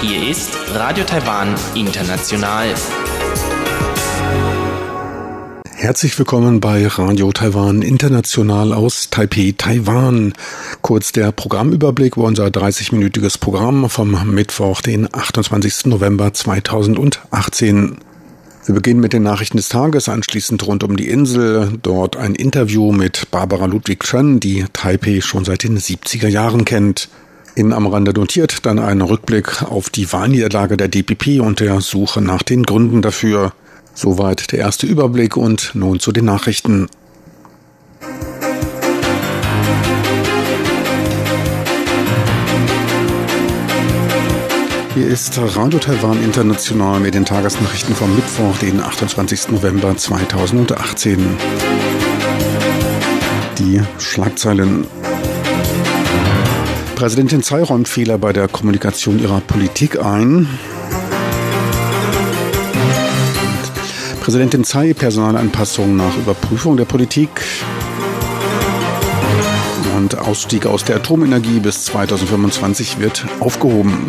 Hier ist Radio Taiwan International. Herzlich willkommen bei Radio Taiwan International aus Taipei, Taiwan. Kurz der Programmüberblick über unser 30-minütiges Programm vom Mittwoch, den 28. November 2018. Wir beginnen mit den Nachrichten des Tages, anschließend rund um die Insel. Dort ein Interview mit Barbara Ludwig Chen, die Taipei schon seit den 70er Jahren kennt. In am Rande notiert dann ein Rückblick auf die Wahlniederlage der DPP und der Suche nach den Gründen dafür. Soweit der erste Überblick und nun zu den Nachrichten. Hier ist Radio Taiwan International mit den Tagesnachrichten vom Mittwoch, den 28. November 2018. Die Schlagzeilen. Präsidentin Tsai räumt Fehler bei der Kommunikation ihrer Politik ein. Präsidentin Tsai Personalanpassung nach Überprüfung der Politik und Ausstieg aus der Atomenergie bis 2025 wird aufgehoben.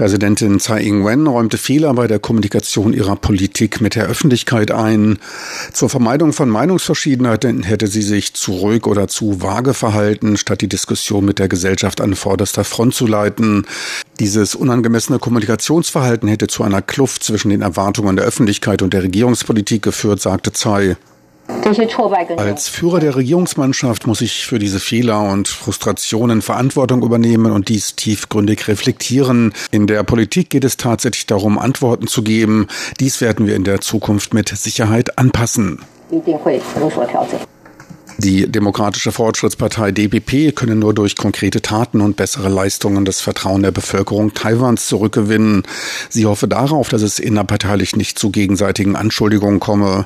Präsidentin Tsai Ing-wen räumte Fehler bei der Kommunikation ihrer Politik mit der Öffentlichkeit ein. Zur Vermeidung von Meinungsverschiedenheiten hätte sie sich zu ruhig oder zu vage verhalten, statt die Diskussion mit der Gesellschaft an vorderster Front zu leiten. Dieses unangemessene Kommunikationsverhalten hätte zu einer Kluft zwischen den Erwartungen der Öffentlichkeit und der Regierungspolitik geführt, sagte Tsai. Als Führer der Regierungsmannschaft muss ich für diese Fehler und Frustrationen Verantwortung übernehmen und dies tiefgründig reflektieren. In der Politik geht es tatsächlich darum, Antworten zu geben. Dies werden wir in der Zukunft mit Sicherheit anpassen. Die Demokratische Fortschrittspartei DPP könne nur durch konkrete Taten und bessere Leistungen das Vertrauen der Bevölkerung Taiwans zurückgewinnen. Sie hoffe darauf, dass es innerparteilich nicht zu gegenseitigen Anschuldigungen komme.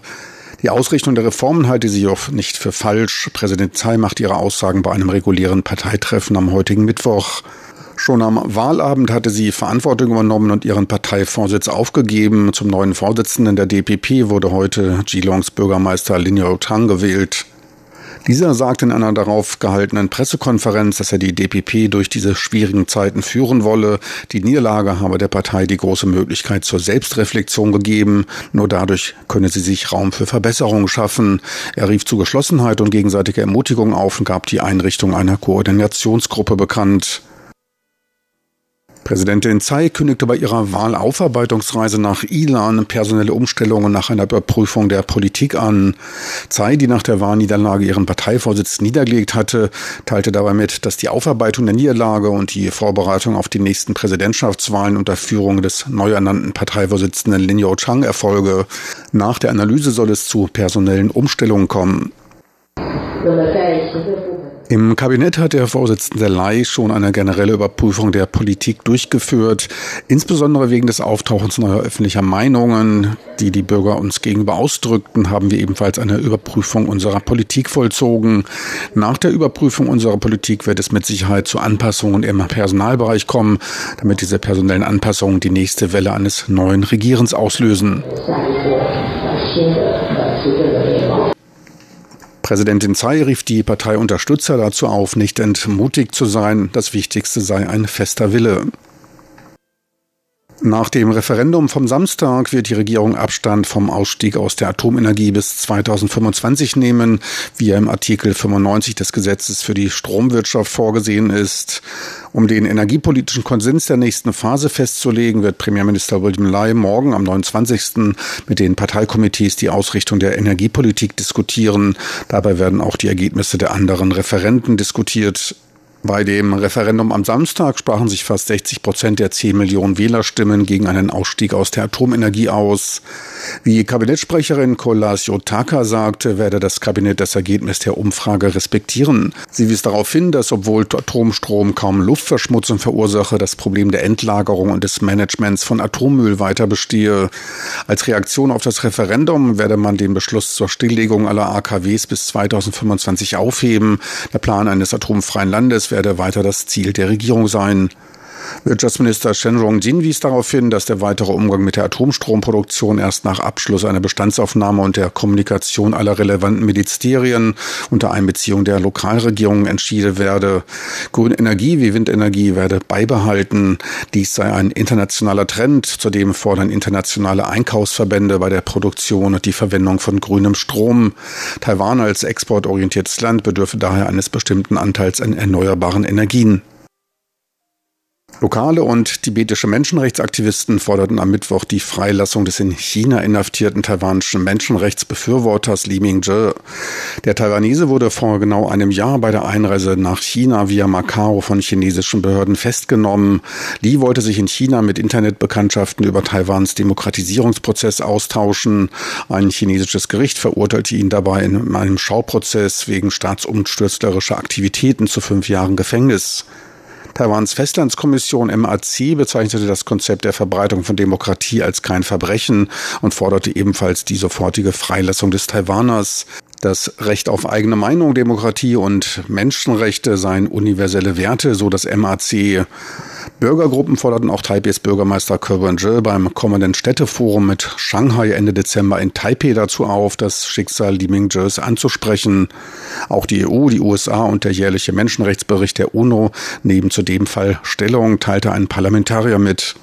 Die Ausrichtung der Reformen halte sie auch nicht für falsch. Präsident Tsai macht ihre Aussagen bei einem regulären Parteitreffen am heutigen Mittwoch. Schon am Wahlabend hatte sie Verantwortung übernommen und ihren Parteivorsitz aufgegeben. Zum neuen Vorsitzenden der DPP wurde heute Geelongs Bürgermeister Lin Tang gewählt. Dieser sagte in einer darauf gehaltenen Pressekonferenz, dass er die DPP durch diese schwierigen Zeiten führen wolle. Die Niederlage habe der Partei die große Möglichkeit zur Selbstreflexion gegeben. Nur dadurch könne sie sich Raum für Verbesserungen schaffen. Er rief zu Geschlossenheit und gegenseitiger Ermutigung auf und gab die Einrichtung einer Koordinationsgruppe bekannt. Präsidentin Tsai kündigte bei ihrer Wahlaufarbeitungsreise nach Ilan personelle Umstellungen nach einer Überprüfung der Politik an. Tsai, die nach der Wahlniederlage ihren Parteivorsitz niedergelegt hatte, teilte dabei mit, dass die Aufarbeitung der Niederlage und die Vorbereitung auf die nächsten Präsidentschaftswahlen unter Führung des neu ernannten Parteivorsitzenden Lin Yo Chang erfolge. Nach der Analyse soll es zu personellen Umstellungen kommen. Im Kabinett hat der Vorsitzende Lai schon eine generelle Überprüfung der Politik durchgeführt, insbesondere wegen des Auftauchens neuer öffentlicher Meinungen, die die Bürger uns gegenüber ausdrückten, haben wir ebenfalls eine Überprüfung unserer Politik vollzogen. Nach der Überprüfung unserer Politik wird es mit Sicherheit zu Anpassungen im Personalbereich kommen, damit diese personellen Anpassungen die nächste Welle eines neuen Regierens auslösen. Präsidentin Tsai rief die Parteiunterstützer dazu auf, nicht entmutigt zu sein. Das Wichtigste sei ein fester Wille. Nach dem Referendum vom Samstag wird die Regierung Abstand vom Ausstieg aus der Atomenergie bis 2025 nehmen, wie er im Artikel 95 des Gesetzes für die Stromwirtschaft vorgesehen ist. Um den energiepolitischen Konsens der nächsten Phase festzulegen, wird Premierminister William Lai morgen am 29. mit den Parteikomitees die Ausrichtung der Energiepolitik diskutieren. Dabei werden auch die Ergebnisse der anderen Referenten diskutiert. Bei dem Referendum am Samstag sprachen sich fast 60 Prozent der 10 Millionen Wählerstimmen gegen einen Ausstieg aus der Atomenergie aus. Wie Kabinettssprecherin Kolas Yotaka sagte, werde das Kabinett das Ergebnis der Umfrage respektieren. Sie wies darauf hin, dass obwohl Atomstrom kaum Luftverschmutzung verursache, das Problem der Endlagerung und des Managements von Atommüll weiter bestehe. Als Reaktion auf das Referendum werde man den Beschluss zur Stilllegung aller AKWs bis 2025 aufheben. Der Plan eines atomfreien Landes werde weiter das Ziel der Regierung sein. Wirtschaftsminister Shen Rongjin wies darauf hin, dass der weitere Umgang mit der Atomstromproduktion erst nach Abschluss einer Bestandsaufnahme und der Kommunikation aller relevanten Ministerien unter Einbeziehung der Lokalregierungen entschieden werde. Grüne Energie wie Windenergie werde beibehalten. Dies sei ein internationaler Trend. Zudem fordern internationale Einkaufsverbände bei der Produktion und die Verwendung von grünem Strom. Taiwan als exportorientiertes Land bedürfe daher eines bestimmten Anteils an erneuerbaren Energien. Lokale und tibetische Menschenrechtsaktivisten forderten am Mittwoch die Freilassung des in China inhaftierten taiwanischen Menschenrechtsbefürworters Li Mingzhe. Der Taiwanese wurde vor genau einem Jahr bei der Einreise nach China via Macau von chinesischen Behörden festgenommen. Li wollte sich in China mit Internetbekanntschaften über Taiwans Demokratisierungsprozess austauschen. Ein chinesisches Gericht verurteilte ihn dabei in einem Schauprozess wegen staatsumstürzlerischer Aktivitäten zu fünf Jahren Gefängnis. Taiwans Festlandskommission MAC bezeichnete das Konzept der Verbreitung von Demokratie als kein Verbrechen und forderte ebenfalls die sofortige Freilassung des Taiwaners. Das Recht auf eigene Meinung, Demokratie und Menschenrechte seien universelle Werte, so das MAC. Bürgergruppen forderten auch Taipehs Bürgermeister Kerwin Zhe beim kommenden Städteforum mit Shanghai Ende Dezember in Taipei dazu auf, das Schicksal Li Mingzhes anzusprechen. Auch die EU, die USA und der jährliche Menschenrechtsbericht der UNO nehmen zu dem Fall Stellung, teilte ein Parlamentarier mit.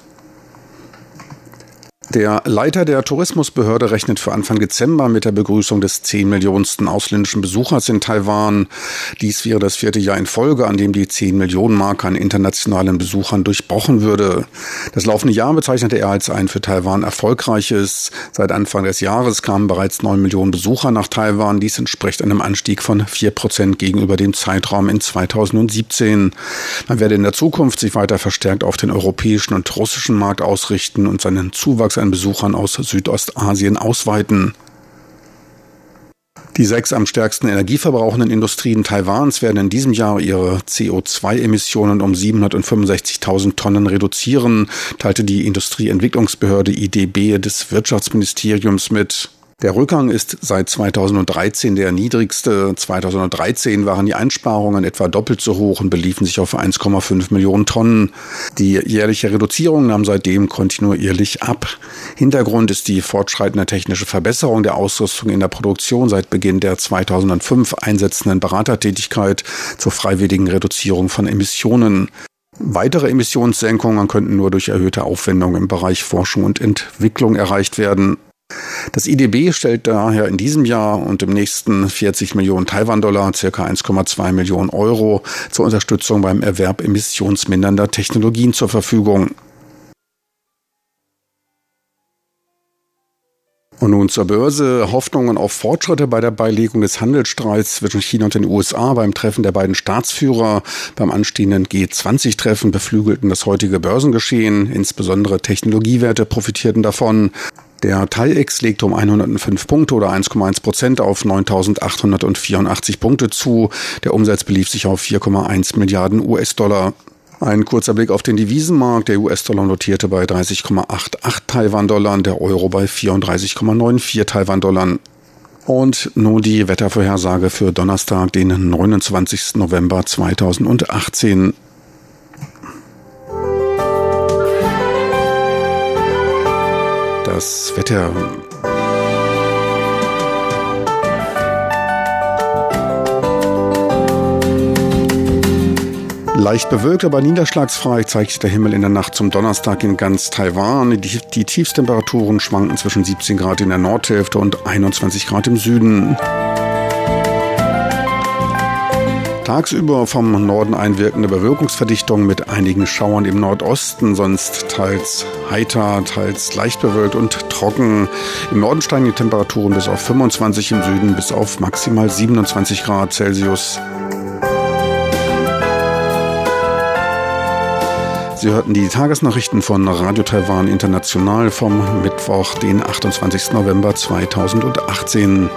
Der Leiter der Tourismusbehörde rechnet für Anfang Dezember mit der Begrüßung des 10 Millionensten ausländischen Besuchers in Taiwan. Dies wäre das vierte Jahr in Folge, an dem die 10 Millionen Marke an internationalen Besuchern durchbrochen würde. Das laufende Jahr bezeichnete er als ein für Taiwan erfolgreiches. Seit Anfang des Jahres kamen bereits 9 Millionen Besucher nach Taiwan. Dies entspricht einem Anstieg von 4 Prozent gegenüber dem Zeitraum in 2017. Man werde in der Zukunft sich weiter verstärkt auf den europäischen und russischen Markt ausrichten und seinen Zuwachs an Besuchern aus Südostasien ausweiten. Die sechs am stärksten energieverbrauchenden Industrien Taiwans werden in diesem Jahr ihre CO2-Emissionen um 765.000 Tonnen reduzieren, teilte die Industrieentwicklungsbehörde IDB des Wirtschaftsministeriums mit. Der Rückgang ist seit 2013 der niedrigste. 2013 waren die Einsparungen etwa doppelt so hoch und beliefen sich auf 1,5 Millionen Tonnen. Die jährliche Reduzierung nahm seitdem kontinuierlich ab. Hintergrund ist die fortschreitende technische Verbesserung der Ausrüstung in der Produktion seit Beginn der 2005 einsetzenden Beratertätigkeit zur freiwilligen Reduzierung von Emissionen. Weitere Emissionssenkungen könnten nur durch erhöhte Aufwendungen im Bereich Forschung und Entwicklung erreicht werden. Das IDB stellt daher in diesem Jahr und im nächsten 40 Millionen Taiwan-Dollar, circa 1,2 Millionen Euro, zur Unterstützung beim Erwerb emissionsmindernder Technologien zur Verfügung. Und nun zur Börse. Hoffnungen auf Fortschritte bei der Beilegung des Handelsstreits zwischen China und den USA beim Treffen der beiden Staatsführer beim anstehenden G20-Treffen beflügelten das heutige Börsengeschehen. Insbesondere Technologiewerte profitierten davon. Der TAIEX legte um 105 Punkte oder 1,1 Prozent auf 9.884 Punkte zu. Der Umsatz belief sich auf 4,1 Milliarden US-Dollar. Ein kurzer Blick auf den Devisenmarkt. Der US-Dollar notierte bei 30,88 Taiwan-Dollar, der Euro bei 34,94 Taiwan-Dollar. Und nun die Wettervorhersage für Donnerstag, den 29. November 2018. das Wetter. Leicht bewölkt, aber niederschlagsfrei zeigt sich der Himmel in der Nacht zum Donnerstag in ganz Taiwan. Die, die Tiefstemperaturen schwanken zwischen 17 Grad in der Nordhälfte und 21 Grad im Süden. Tagsüber vom Norden einwirkende Bewölkungsverdichtung mit einigen Schauern im Nordosten, sonst teils heiter, teils leicht bewölkt und trocken. Im Norden steigen die Temperaturen bis auf 25, im Süden bis auf maximal 27 Grad Celsius. Sie hörten die Tagesnachrichten von Radio Taiwan International vom Mittwoch, den 28. November 2018.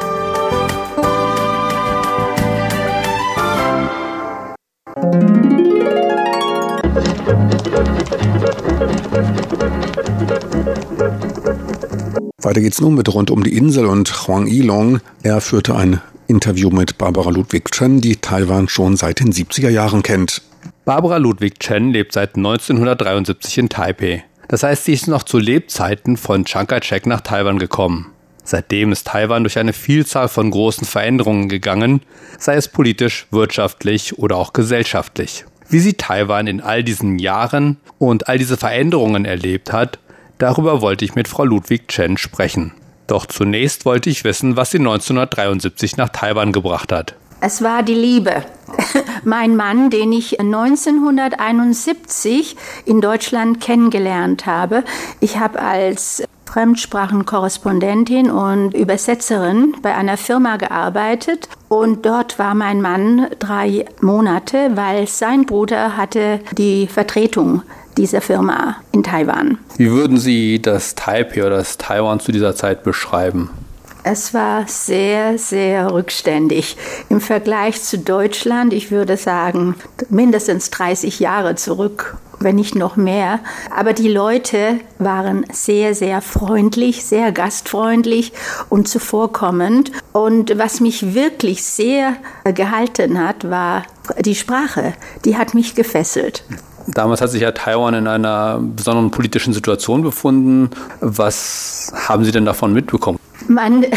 Weiter geht's nun mit rund um die Insel und Huang Yilong. Er führte ein Interview mit Barbara Ludwig Chen, die Taiwan schon seit den 70er Jahren kennt. Barbara Ludwig Chen lebt seit 1973 in Taipei. Das heißt, sie ist noch zu Lebzeiten von Chiang Kai-shek nach Taiwan gekommen. Seitdem ist Taiwan durch eine Vielzahl von großen Veränderungen gegangen, sei es politisch, wirtschaftlich oder auch gesellschaftlich. Wie sie Taiwan in all diesen Jahren und all diese Veränderungen erlebt hat, darüber wollte ich mit Frau Ludwig Chen sprechen. Doch zunächst wollte ich wissen, was sie 1973 nach Taiwan gebracht hat. Es war die Liebe. Mein Mann, den ich 1971 in Deutschland kennengelernt habe. Ich habe als Fremdsprachenkorrespondentin und Übersetzerin bei einer Firma gearbeitet und dort war mein Mann drei Monate, weil sein Bruder hatte die Vertretung dieser Firma in Taiwan. Wie würden Sie das Taipei oder das Taiwan zu dieser Zeit beschreiben? Es war sehr, sehr rückständig. Im Vergleich zu Deutschland, ich würde sagen, mindestens 30 Jahre zurück, wenn nicht noch mehr. Aber die Leute waren sehr, sehr freundlich, sehr gastfreundlich und zuvorkommend. Und was mich wirklich sehr gehalten hat, war die Sprache. Die hat mich gefesselt. Damals hat sich ja Taiwan in einer besonderen politischen Situation befunden. Was haben Sie denn davon mitbekommen? Man äh,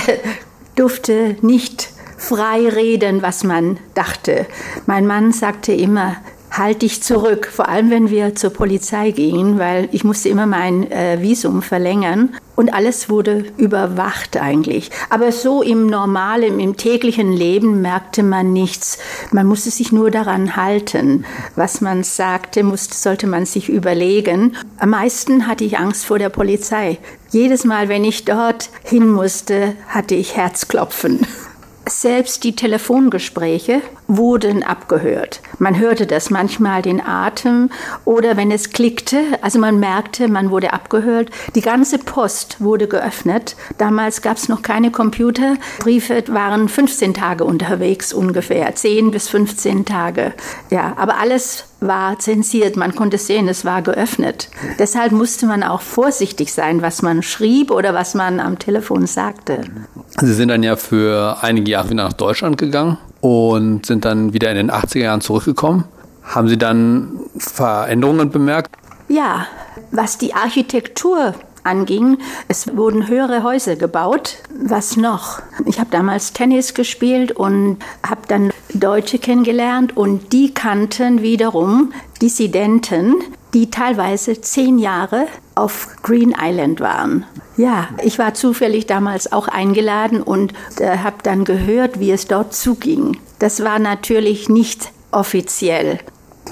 durfte nicht frei reden, was man dachte. Mein Mann sagte immer, halt dich zurück, vor allem wenn wir zur Polizei gingen, weil ich musste immer mein äh, Visum verlängern und alles wurde überwacht eigentlich. Aber so im normalen, im täglichen Leben merkte man nichts. Man musste sich nur daran halten. Was man sagte, musste, sollte man sich überlegen. Am meisten hatte ich Angst vor der Polizei. Jedes Mal, wenn ich dort hin musste, hatte ich Herzklopfen. Selbst die Telefongespräche wurden abgehört. Man hörte das manchmal den Atem oder wenn es klickte, also man merkte, man wurde abgehört. Die ganze Post wurde geöffnet. Damals gab es noch keine Computer. Briefe waren 15 Tage unterwegs ungefähr, 10 bis 15 Tage. Ja, aber alles war zensiert. Man konnte sehen, es war geöffnet. Deshalb musste man auch vorsichtig sein, was man schrieb oder was man am Telefon sagte. Sie sind dann ja für einige Jahre wieder nach Deutschland gegangen und sind dann wieder in den 80er Jahren zurückgekommen. Haben Sie dann Veränderungen bemerkt? Ja, was die Architektur anging. Es wurden höhere Häuser gebaut. Was noch? Ich habe damals Tennis gespielt und habe dann Deutsche kennengelernt und die kannten wiederum Dissidenten, die teilweise zehn Jahre auf Green Island waren. Ja, ich war zufällig damals auch eingeladen und äh, habe dann gehört, wie es dort zuging. Das war natürlich nicht offiziell.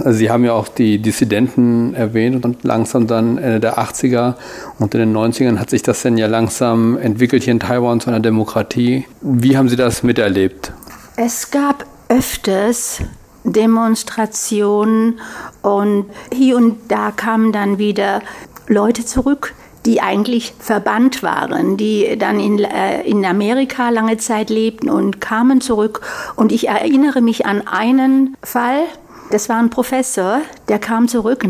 Also Sie haben ja auch die Dissidenten erwähnt und langsam dann Ende der 80er und in den 90ern hat sich das dann ja langsam entwickelt hier in Taiwan zu einer Demokratie. Wie haben Sie das miterlebt? Es gab öfters Demonstrationen und hier und da kamen dann wieder Leute zurück, die eigentlich verbannt waren, die dann in, äh, in Amerika lange Zeit lebten und kamen zurück. Und ich erinnere mich an einen Fall, das war ein Professor, der kam zurück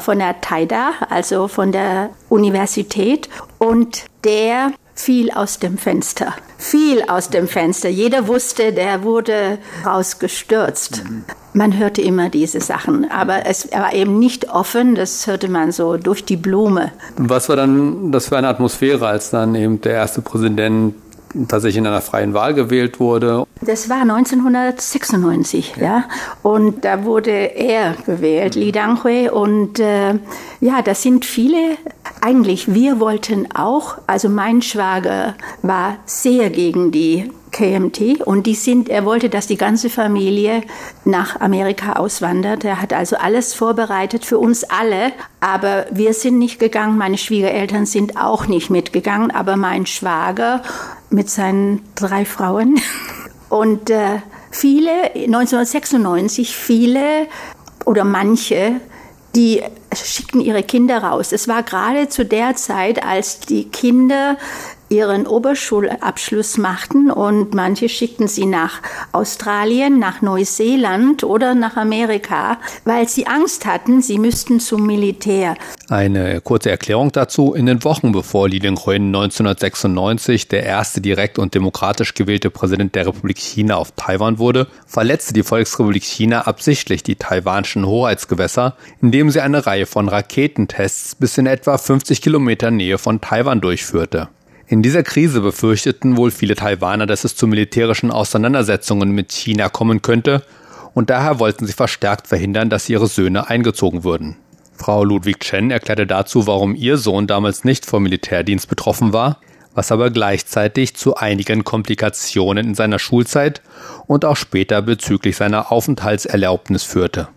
von der TAIDA, also von der Universität, und der fiel aus dem Fenster. Fiel aus dem Fenster. Jeder wusste, der wurde rausgestürzt. Man hörte immer diese Sachen, aber es war eben nicht offen, das hörte man so durch die Blume. Was war dann das für eine Atmosphäre, als dann eben der erste Präsident tatsächlich in einer freien Wahl gewählt wurde. Das war 1996, ja. Und da wurde er gewählt, Li Danghui. Und äh, ja, das sind viele. Eigentlich, wir wollten auch, also mein Schwager war sehr gegen die KMT und die sind, er wollte, dass die ganze Familie nach Amerika auswandert. Er hat also alles vorbereitet für uns alle, aber wir sind nicht gegangen. Meine Schwiegereltern sind auch nicht mitgegangen, aber mein Schwager mit seinen drei Frauen und äh, viele 1996 viele oder manche die schickten ihre Kinder raus. Es war gerade zu der Zeit, als die Kinder ihren Oberschulabschluss machten und manche schickten sie nach Australien, nach Neuseeland oder nach Amerika, weil sie Angst hatten, sie müssten zum Militär. Eine kurze Erklärung dazu. In den Wochen bevor Li Lingruen 1996 der erste direkt und demokratisch gewählte Präsident der Republik China auf Taiwan wurde, verletzte die Volksrepublik China absichtlich die taiwanischen Hoheitsgewässer, indem sie eine Reihe von Raketentests bis in etwa 50 Kilometer Nähe von Taiwan durchführte. In dieser Krise befürchteten wohl viele Taiwaner, dass es zu militärischen Auseinandersetzungen mit China kommen könnte, und daher wollten sie verstärkt verhindern, dass ihre Söhne eingezogen würden. Frau Ludwig Chen erklärte dazu, warum ihr Sohn damals nicht vom Militärdienst betroffen war, was aber gleichzeitig zu einigen Komplikationen in seiner Schulzeit und auch später bezüglich seiner Aufenthaltserlaubnis führte.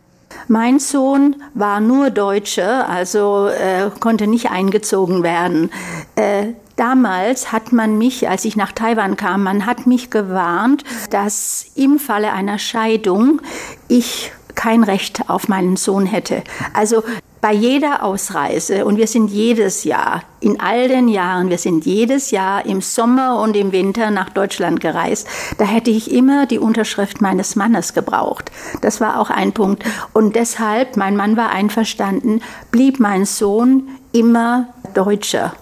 Mein Sohn war nur Deutsche, also äh, konnte nicht eingezogen werden. Äh, Damals hat man mich, als ich nach Taiwan kam, man hat mich gewarnt, dass im Falle einer Scheidung ich kein Recht auf meinen Sohn hätte. Also bei jeder Ausreise, und wir sind jedes Jahr, in all den Jahren, wir sind jedes Jahr im Sommer und im Winter nach Deutschland gereist, da hätte ich immer die Unterschrift meines Mannes gebraucht. Das war auch ein Punkt. Und deshalb, mein Mann war einverstanden, blieb mein Sohn immer Deutscher.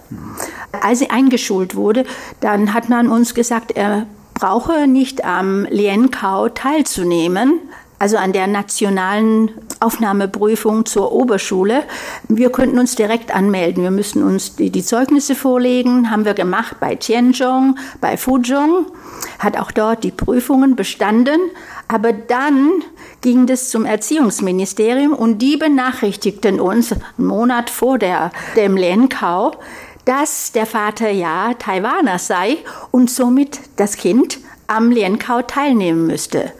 Als er eingeschult wurde, dann hat man uns gesagt, er brauche nicht am Lienkau teilzunehmen, also an der nationalen Aufnahmeprüfung zur Oberschule. Wir könnten uns direkt anmelden. Wir müssen uns die, die Zeugnisse vorlegen. Haben wir gemacht bei Tianzhong, bei Fuzhong. Hat auch dort die Prüfungen bestanden. Aber dann ging es zum Erziehungsministerium und die benachrichtigten uns einen Monat vor der, dem Lenkau, dass der Vater ja Taiwaner sei und somit das Kind am Lienkau teilnehmen müsste.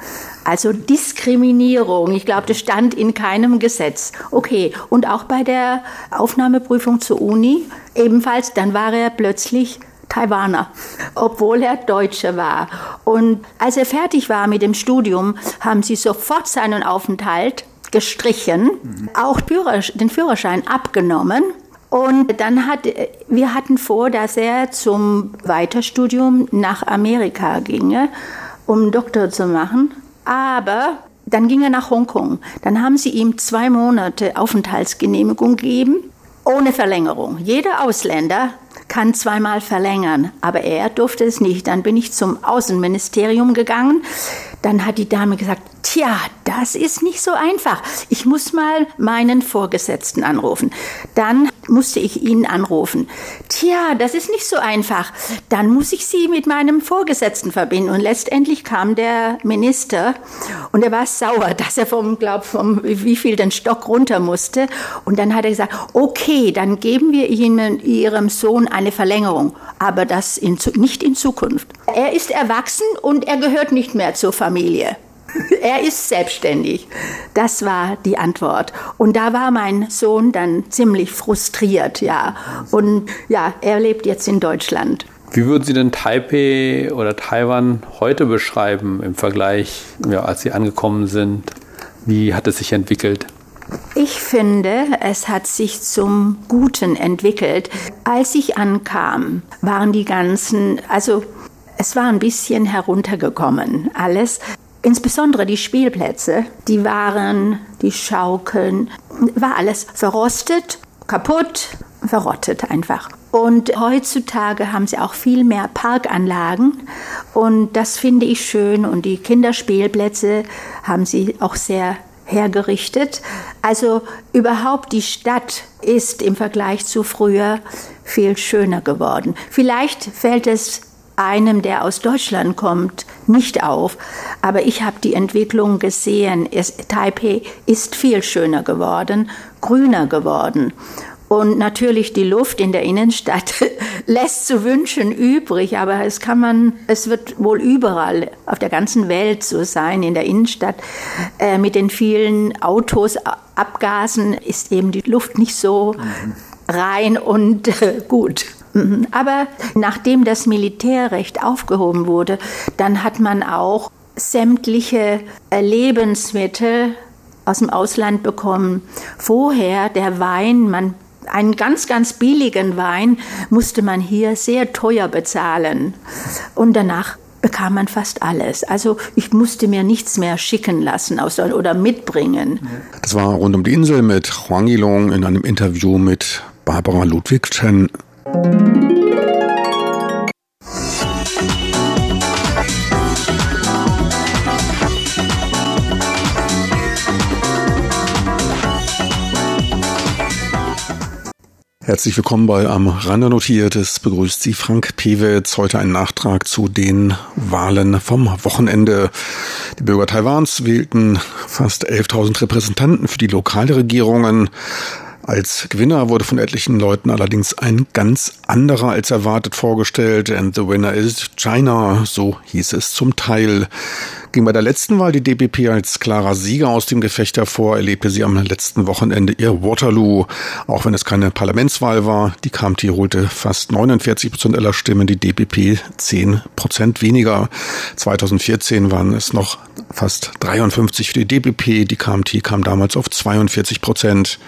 Also Diskriminierung, ich glaube, das stand in keinem Gesetz. Okay, und auch bei der Aufnahmeprüfung zur Uni ebenfalls, dann war er plötzlich Taiwaner, obwohl er Deutscher war. Und als er fertig war mit dem Studium, haben sie sofort seinen Aufenthalt gestrichen, mhm. auch den Führerschein abgenommen und dann hat, wir hatten vor, dass er zum Weiterstudium nach Amerika ginge, um Doktor zu machen. Aber dann ging er nach Hongkong. Dann haben sie ihm zwei Monate Aufenthaltsgenehmigung gegeben, ohne Verlängerung. Jeder Ausländer kann zweimal verlängern, aber er durfte es nicht. Dann bin ich zum Außenministerium gegangen. Dann hat die Dame gesagt, tja, das ist nicht so einfach. Ich muss mal meinen Vorgesetzten anrufen. Dann musste ich ihn anrufen. Tja, das ist nicht so einfach. Dann muss ich Sie mit meinem Vorgesetzten verbinden. Und letztendlich kam der Minister und er war sauer, dass er vom, glaub, vom wie viel den Stock runter musste. Und dann hat er gesagt, okay, dann geben wir Ihnen, Ihrem Sohn eine Verlängerung, aber das in, nicht in Zukunft. Er ist erwachsen und er gehört nicht mehr zur Familie. Er ist selbstständig. Das war die Antwort. Und da war mein Sohn dann ziemlich frustriert, ja. Und ja, er lebt jetzt in Deutschland. Wie würden Sie denn Taipei oder Taiwan heute beschreiben im Vergleich, ja, als Sie angekommen sind? Wie hat es sich entwickelt? Ich finde, es hat sich zum Guten entwickelt. Als ich ankam, waren die ganzen, also es war ein bisschen heruntergekommen, alles. Insbesondere die Spielplätze, die waren, die Schaukeln, war alles verrostet, kaputt, verrottet einfach. Und heutzutage haben sie auch viel mehr Parkanlagen und das finde ich schön und die Kinderspielplätze haben sie auch sehr hergerichtet. Also überhaupt die Stadt ist im Vergleich zu früher viel schöner geworden. Vielleicht fällt es einem, der aus Deutschland kommt, nicht auf. Aber ich habe die Entwicklung gesehen. Es, Taipei ist viel schöner geworden, grüner geworden. Und natürlich die Luft in der Innenstadt lässt zu wünschen übrig, aber es kann man, es wird wohl überall auf der ganzen Welt so sein. In der Innenstadt äh, mit den vielen Autos, Abgasen ist eben die Luft nicht so rein und äh, gut. Mhm. Aber nachdem das Militärrecht aufgehoben wurde, dann hat man auch sämtliche Lebensmittel aus dem Ausland bekommen. Vorher der Wein, man einen ganz, ganz billigen Wein musste man hier sehr teuer bezahlen. Und danach bekam man fast alles. Also ich musste mir nichts mehr schicken lassen oder mitbringen. Das war rund um die Insel mit Huang Yilong in einem Interview mit Barbara Ludwig-Chen. Herzlich willkommen bei Am Rande notiert. Es begrüßt Sie Frank Pewitz. Heute ein Nachtrag zu den Wahlen vom Wochenende. Die Bürger Taiwans wählten fast 11.000 Repräsentanten für die Lokalregierungen. Als Gewinner wurde von etlichen Leuten allerdings ein ganz anderer als erwartet vorgestellt. And the winner is China, so hieß es zum Teil. Ging bei der letzten Wahl die DPP als klarer Sieger aus dem Gefecht hervor, erlebte sie am letzten Wochenende ihr Waterloo. Auch wenn es keine Parlamentswahl war, die KMT holte fast 49 Prozent aller Stimmen, die DPP 10 Prozent weniger. 2014 waren es noch fast 53 für die DPP, die KMT kam damals auf 42 Prozent.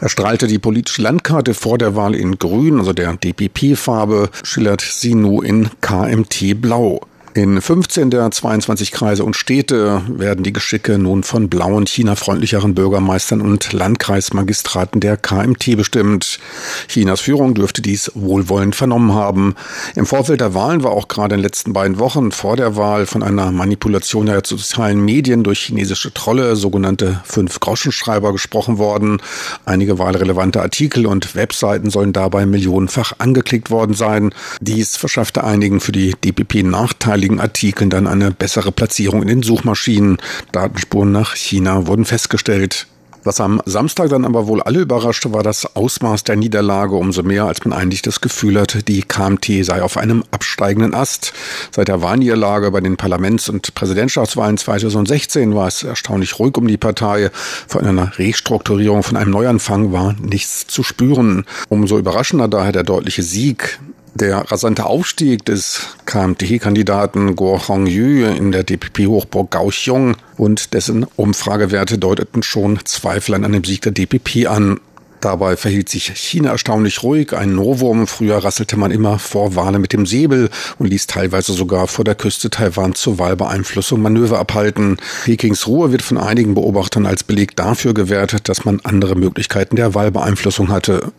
Er strahlte die politische Landkarte vor der Wahl in Grün, also der DPP-Farbe, schillert sie nun in KMT-Blau. In 15 der 22 Kreise und Städte werden die Geschicke nun von blauen, China-freundlicheren Bürgermeistern und Landkreismagistraten der KMT bestimmt. Chinas Führung dürfte dies wohlwollend vernommen haben. Im Vorfeld der Wahlen war auch gerade in den letzten beiden Wochen vor der Wahl von einer Manipulation der sozialen Medien durch chinesische Trolle, sogenannte Fünf-Groschenschreiber, gesprochen worden. Einige wahlrelevante Artikel und Webseiten sollen dabei millionenfach angeklickt worden sein. Dies verschaffte einigen für die DPP Nachteile jeweiligen Artikeln dann eine bessere Platzierung in den Suchmaschinen. Datenspuren nach China wurden festgestellt. Was am Samstag dann aber wohl alle überraschte, war das Ausmaß der Niederlage, umso mehr, als man eigentlich das Gefühl hatte, die KMT sei auf einem absteigenden Ast. Seit der Wahlniederlage bei den Parlaments- und Präsidentschaftswahlen 2016 war es erstaunlich ruhig um die Partei. Von einer Restrukturierung, von einem Neuanfang war nichts zu spüren. Umso überraschender daher der deutliche Sieg der rasante Aufstieg des KMT-Kandidaten Guo Hongyu in der DPP-Hochburg Kaohsiung und dessen Umfragewerte deuteten schon Zweifel an einem Sieg der DPP an. Dabei verhielt sich China erstaunlich ruhig, ein Novum. Früher rasselte man immer vor Wahlen mit dem Säbel und ließ teilweise sogar vor der Küste Taiwan zur Wahlbeeinflussung Manöver abhalten. Pekings Ruhe wird von einigen Beobachtern als Beleg dafür gewertet, dass man andere Möglichkeiten der Wahlbeeinflussung hatte.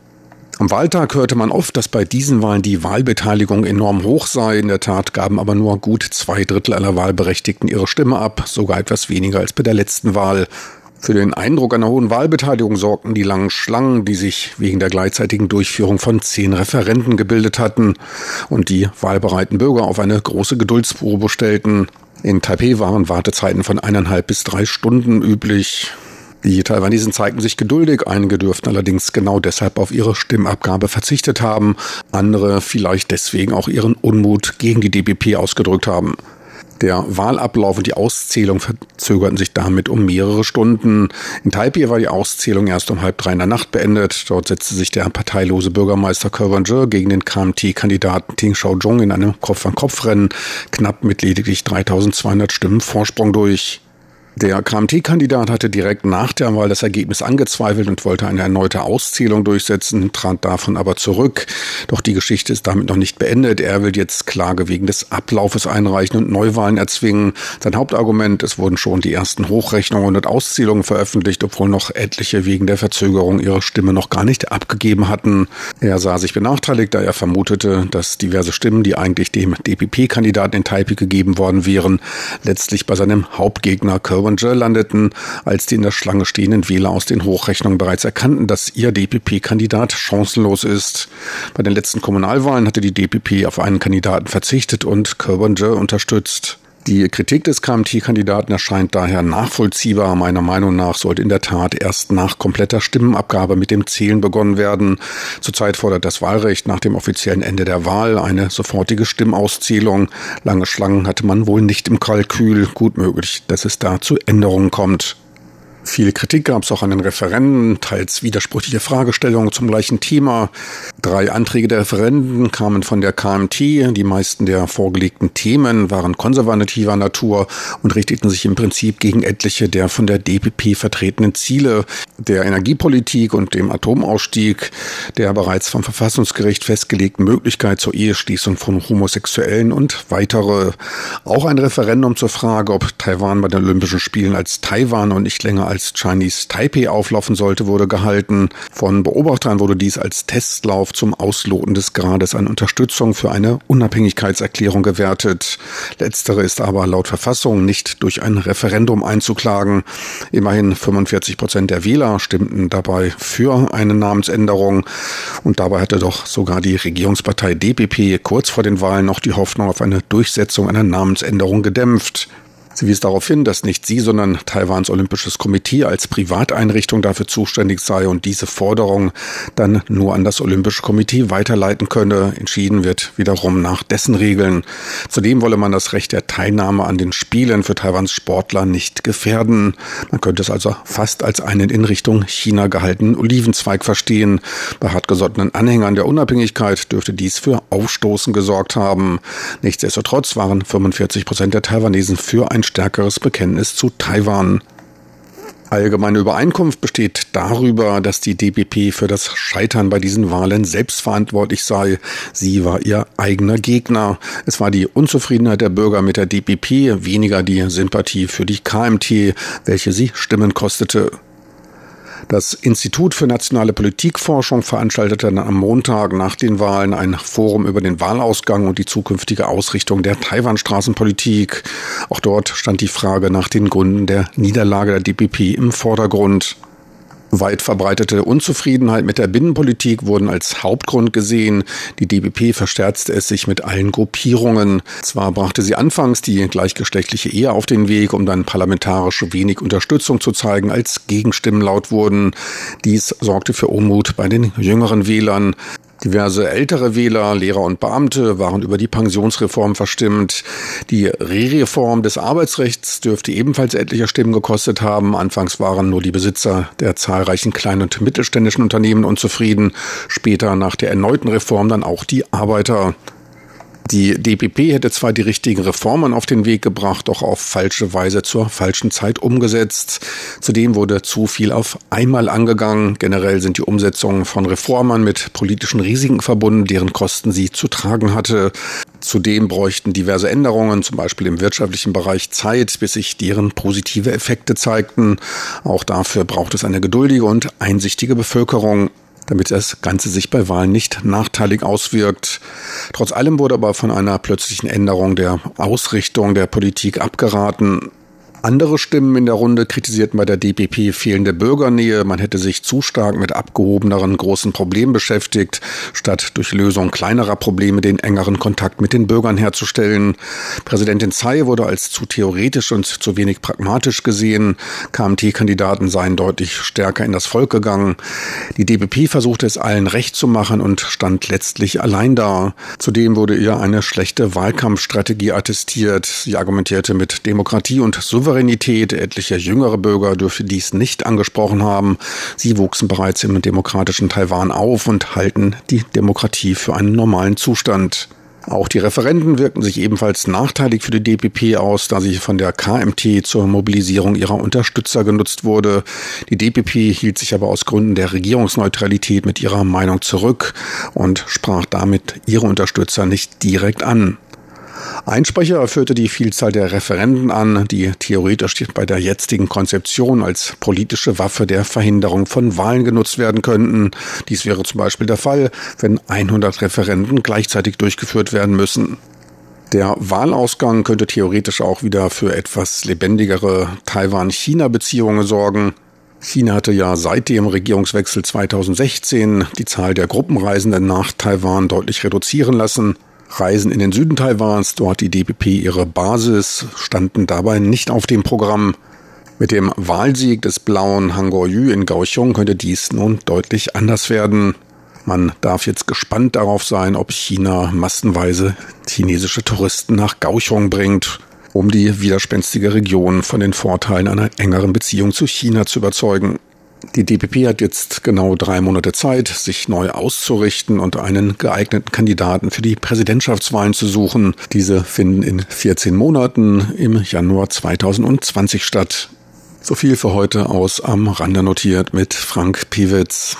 Am Wahltag hörte man oft, dass bei diesen Wahlen die Wahlbeteiligung enorm hoch sei. In der Tat gaben aber nur gut zwei Drittel aller Wahlberechtigten ihre Stimme ab, sogar etwas weniger als bei der letzten Wahl. Für den Eindruck einer hohen Wahlbeteiligung sorgten die langen Schlangen, die sich wegen der gleichzeitigen Durchführung von zehn Referenten gebildet hatten und die wahlbereiten Bürger auf eine große Geduldsprobe stellten. In Taipei waren Wartezeiten von eineinhalb bis drei Stunden üblich. Die Taiwanesen zeigten sich geduldig, einige dürften allerdings genau deshalb auf ihre Stimmabgabe verzichtet haben, andere vielleicht deswegen auch ihren Unmut gegen die DPP ausgedrückt haben. Der Wahlablauf und die Auszählung verzögerten sich damit um mehrere Stunden. In Taipei war die Auszählung erst um halb drei in der Nacht beendet. Dort setzte sich der parteilose Bürgermeister Kerwanger gegen den KMT-Kandidaten Ting Xiaozhong in einem Kopf-an-Kopf-Rennen knapp mit lediglich 3200 Stimmen Vorsprung durch. Der KMT-Kandidat hatte direkt nach der Wahl das Ergebnis angezweifelt und wollte eine erneute Auszählung durchsetzen, trat davon aber zurück. Doch die Geschichte ist damit noch nicht beendet. Er will jetzt Klage wegen des Ablaufes einreichen und Neuwahlen erzwingen. Sein Hauptargument, es wurden schon die ersten Hochrechnungen und Auszählungen veröffentlicht, obwohl noch etliche wegen der Verzögerung ihre Stimme noch gar nicht abgegeben hatten. Er sah sich benachteiligt, da er vermutete, dass diverse Stimmen, die eigentlich dem DPP-Kandidaten in Taipei gegeben worden wären, letztlich bei seinem Hauptgegner Challenger landeten, als die in der Schlange stehenden Wähler aus den Hochrechnungen bereits erkannten, dass ihr DPP-Kandidat chancenlos ist. Bei den letzten Kommunalwahlen hatte die DPP auf einen Kandidaten verzichtet und Challenger unterstützt. Die Kritik des KMT-Kandidaten erscheint daher nachvollziehbar. Meiner Meinung nach sollte in der Tat erst nach kompletter Stimmenabgabe mit dem Zählen begonnen werden. Zurzeit fordert das Wahlrecht nach dem offiziellen Ende der Wahl eine sofortige Stimmauszählung. Lange Schlangen hatte man wohl nicht im Kalkül. Gut möglich, dass es da zu Änderungen kommt. Viel Kritik gab es auch an den Referenden, teils widersprüchliche Fragestellungen zum gleichen Thema. Drei Anträge der Referenden kamen von der KMT. Die meisten der vorgelegten Themen waren konservativer Natur und richteten sich im Prinzip gegen etliche der von der DPP vertretenen Ziele der Energiepolitik und dem Atomausstieg, der bereits vom Verfassungsgericht festgelegten Möglichkeit zur Eheschließung von Homosexuellen und weitere. Auch ein Referendum zur Frage, ob Taiwan bei den Olympischen Spielen als Taiwan und nicht länger als Chinese Taipei auflaufen sollte, wurde gehalten. Von Beobachtern wurde dies als Testlauf zum Ausloten des Grades an Unterstützung für eine Unabhängigkeitserklärung gewertet. Letztere ist aber laut Verfassung nicht durch ein Referendum einzuklagen. Immerhin 45 Prozent der Wähler stimmten dabei für eine Namensänderung. Und dabei hatte doch sogar die Regierungspartei DPP kurz vor den Wahlen noch die Hoffnung auf eine Durchsetzung einer Namensänderung gedämpft. Sie wies darauf hin, dass nicht sie, sondern Taiwans Olympisches Komitee als Privateinrichtung dafür zuständig sei und diese Forderung dann nur an das Olympische Komitee weiterleiten könne. Entschieden wird wiederum nach dessen Regeln. Zudem wolle man das Recht der Teilnahme an den Spielen für Taiwans Sportler nicht gefährden. Man könnte es also fast als einen in Richtung China gehaltenen Olivenzweig verstehen. Bei hartgesottenen Anhängern der Unabhängigkeit dürfte dies für Aufstoßen gesorgt haben. Nichtsdestotrotz waren 45 Prozent der Taiwanesen für ein ein stärkeres Bekenntnis zu Taiwan. Allgemeine Übereinkunft besteht darüber, dass die DPP für das Scheitern bei diesen Wahlen selbst verantwortlich sei. Sie war ihr eigener Gegner. Es war die Unzufriedenheit der Bürger mit der DPP, weniger die Sympathie für die KMT, welche sie Stimmen kostete. Das Institut für nationale Politikforschung veranstaltete am Montag nach den Wahlen ein Forum über den Wahlausgang und die zukünftige Ausrichtung der Taiwan-Straßenpolitik. Auch dort stand die Frage nach den Gründen der Niederlage der DPP im Vordergrund. Weit verbreitete Unzufriedenheit mit der Binnenpolitik wurden als Hauptgrund gesehen. Die DBP versterzte es sich mit allen Gruppierungen. Zwar brachte sie anfangs die gleichgeschlechtliche Ehe auf den Weg, um dann parlamentarisch wenig Unterstützung zu zeigen, als Gegenstimmen laut wurden. Dies sorgte für Unmut bei den jüngeren Wählern. Diverse ältere Wähler, Lehrer und Beamte waren über die Pensionsreform verstimmt. Die Re-Reform des Arbeitsrechts dürfte ebenfalls etliche Stimmen gekostet haben. Anfangs waren nur die Besitzer der zahlreichen kleinen und mittelständischen Unternehmen unzufrieden. Später nach der erneuten Reform dann auch die Arbeiter. Die DPP hätte zwar die richtigen Reformen auf den Weg gebracht, doch auf falsche Weise zur falschen Zeit umgesetzt. Zudem wurde zu viel auf einmal angegangen. Generell sind die Umsetzungen von Reformen mit politischen Risiken verbunden, deren Kosten sie zu tragen hatte. Zudem bräuchten diverse Änderungen, zum Beispiel im wirtschaftlichen Bereich, Zeit, bis sich deren positive Effekte zeigten. Auch dafür braucht es eine geduldige und einsichtige Bevölkerung damit das Ganze sich bei Wahlen nicht nachteilig auswirkt. Trotz allem wurde aber von einer plötzlichen Änderung der Ausrichtung der Politik abgeraten. Andere Stimmen in der Runde kritisierten bei der DPP fehlende Bürgernähe. Man hätte sich zu stark mit abgehobeneren großen Problemen beschäftigt, statt durch Lösung kleinerer Probleme den engeren Kontakt mit den Bürgern herzustellen. Präsidentin Tsai wurde als zu theoretisch und zu wenig pragmatisch gesehen. KMT-Kandidaten seien deutlich stärker in das Volk gegangen. Die DPP versuchte es allen recht zu machen und stand letztlich allein da. Zudem wurde ihr eine schlechte Wahlkampfstrategie attestiert. Sie argumentierte mit Demokratie und Souveränität Souveränität. Etliche jüngere Bürger dürfen dies nicht angesprochen haben. Sie wuchsen bereits im demokratischen Taiwan auf und halten die Demokratie für einen normalen Zustand. Auch die Referenden wirkten sich ebenfalls nachteilig für die DPP aus, da sie von der KMT zur Mobilisierung ihrer Unterstützer genutzt wurde. Die DPP hielt sich aber aus Gründen der Regierungsneutralität mit ihrer Meinung zurück und sprach damit ihre Unterstützer nicht direkt an. Einsprecher führte die Vielzahl der Referenden an, die theoretisch bei der jetzigen Konzeption als politische Waffe der Verhinderung von Wahlen genutzt werden könnten. Dies wäre zum Beispiel der Fall, wenn 100 Referenden gleichzeitig durchgeführt werden müssen. Der Wahlausgang könnte theoretisch auch wieder für etwas lebendigere Taiwan-China-Beziehungen sorgen. China hatte ja seit dem Regierungswechsel 2016 die Zahl der Gruppenreisenden nach Taiwan deutlich reduzieren lassen. Reisen in den Süden Taiwans, dort die DPP ihre Basis, standen dabei nicht auf dem Programm. Mit dem Wahlsieg des blauen Hangor-Yu in Kaohsiung könnte dies nun deutlich anders werden. Man darf jetzt gespannt darauf sein, ob China massenweise chinesische Touristen nach Kaohsiung bringt. um die widerspenstige Region von den Vorteilen einer engeren Beziehung zu China zu überzeugen. Die DPP hat jetzt genau drei Monate Zeit, sich neu auszurichten und einen geeigneten Kandidaten für die Präsidentschaftswahlen zu suchen. Diese finden in 14 Monaten im Januar 2020 statt. So viel für heute aus am Rande notiert mit Frank Piewitz.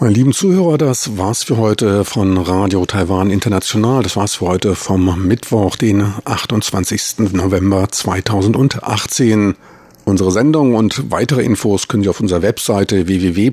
Meine lieben Zuhörer, das war's für heute von Radio Taiwan International. Das war's für heute vom Mittwoch, den 28. November 2018. Unsere Sendung und weitere Infos können Sie auf unserer Webseite www